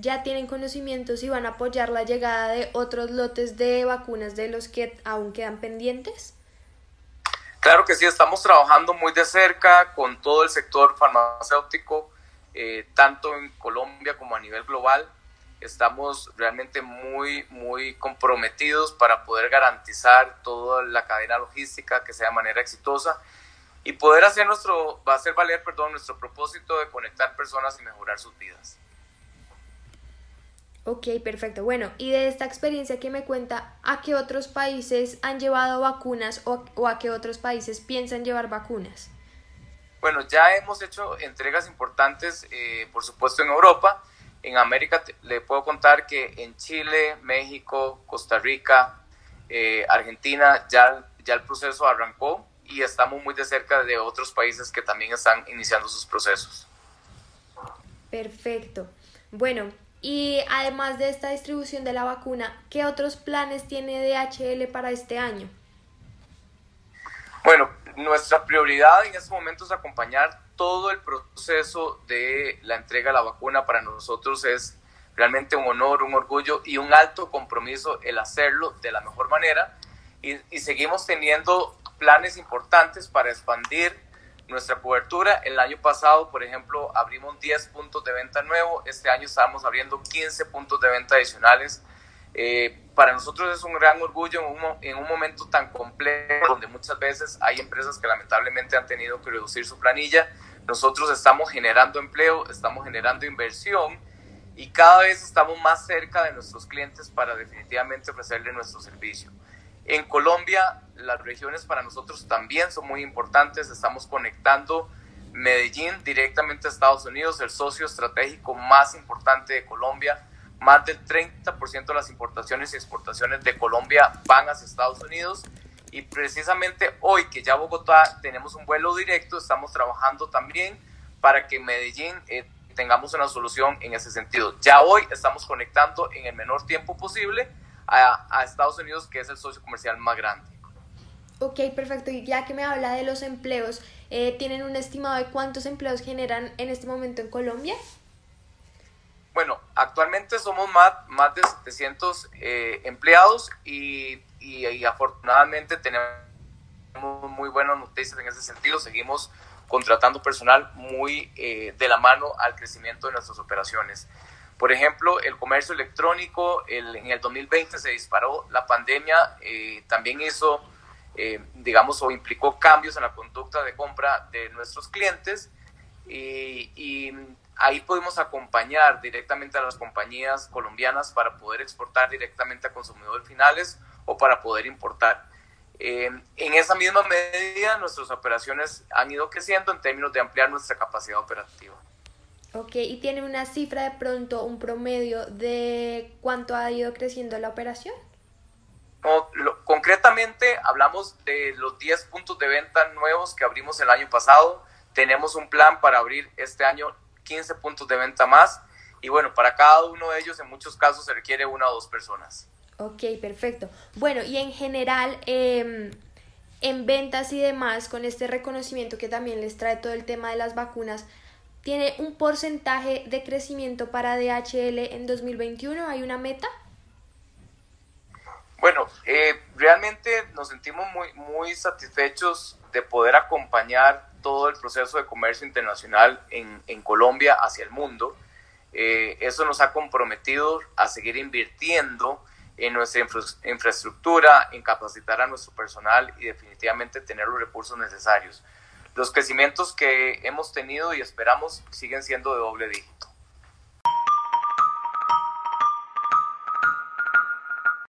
ya tienen conocimientos y van a apoyar la llegada de otros lotes de vacunas de los que aún quedan pendientes? Claro que sí, estamos trabajando muy de cerca con todo el sector farmacéutico, eh, tanto en Colombia como a nivel global. Estamos realmente muy, muy comprometidos para poder garantizar toda la cadena logística que sea de manera exitosa y poder hacer nuestro, hacer valer, perdón, nuestro propósito de conectar personas y mejorar sus vidas. Ok, perfecto. Bueno, y de esta experiencia que me cuenta, ¿a qué otros países han llevado vacunas o, a qué otros países piensan llevar vacunas? Bueno, ya hemos hecho entregas importantes, eh, por supuesto, en Europa. En América le puedo contar que en Chile, México, Costa Rica, eh, Argentina, ya, ya el proceso arrancó y estamos muy de cerca de otros países que también están iniciando sus procesos. Perfecto. Bueno, y además de esta distribución de la vacuna, ¿qué otros planes tiene DHL para este año? Bueno, nuestra prioridad en este momento es acompañar todo el proceso de la entrega de la vacuna. Para nosotros es realmente un honor, un orgullo y un alto compromiso el hacerlo de la mejor manera. Y, y seguimos teniendo planes importantes para expandir nuestra cobertura. El año pasado, por ejemplo, abrimos 10 puntos de venta nuevos. Este año estamos abriendo 15 puntos de venta adicionales. Eh, para nosotros es un gran orgullo en un, en un, momento tan complejo donde muchas veces hay empresas que lamentablemente han tenido que reducir su planilla. Nosotros estamos generando empleo, estamos generando inversión y cada vez estamos más cerca de nuestros clientes para definitivamente ofrecerle nuestro servicio. En Colombia, las regiones para nosotros también son muy importantes. Estamos conectando Medellín directamente a Estados Unidos, el socio estratégico más importante de Colombia. Más del 30% de las importaciones y exportaciones de Colombia van hacia Estados Unidos. Y precisamente hoy que ya Bogotá tenemos un vuelo directo, estamos trabajando también para que Medellín eh, tengamos una solución en ese sentido. Ya hoy estamos conectando en el menor tiempo posible a, Estados Unidos, que es el socio comercial más grande. Ok, perfecto. Y ya que me habla de los empleos, eh, ¿tienen un estimado de cuántos empleos generan en este momento en Colombia? Bueno, actualmente somos más, más de 700 eh, empleados y, y, afortunadamente tenemos muy buenas noticias en ese sentido. Seguimos contratando personal muy eh, de la mano al crecimiento de nuestras operaciones. Por ejemplo, el comercio electrónico en el 2020 se disparó, la pandemia eh, también hizo, eh, digamos, o implicó cambios en la conducta de compra de nuestros clientes y, ahí pudimos acompañar directamente a las compañías colombianas para poder exportar directamente a consumidores finales o para poder importar. Eh, en esa misma medida, nuestras operaciones han ido creciendo en términos de ampliar nuestra capacidad operativa. Ok, y tiene una cifra de pronto, un promedio de cuánto ha ido creciendo la operación. Concretamente hablamos de los 10 puntos de venta nuevos que abrimos el año pasado. Tenemos un plan para abrir este año 15 puntos de venta más. Y bueno, para cada uno de ellos en muchos casos se requiere una o dos personas. Ok, perfecto. Bueno, y en general, em, en ventas y demás, con este reconocimiento que también les trae todo el tema de las vacunas, tiene un porcentaje de crecimiento para DHL en 2021? ¿Hay una meta? Bueno, eh, realmente nos sentimos muy, muy satisfechos de poder acompañar todo el proceso de comercio internacional en, en Colombia hacia el mundo. Eh, eso nos ha comprometido a seguir invirtiendo en nuestra infraestructura, en capacitar a nuestro personal y definitivamente tener los recursos necesarios los crecimientos que hemos tenido y esperamos siguen siendo de doble dígito.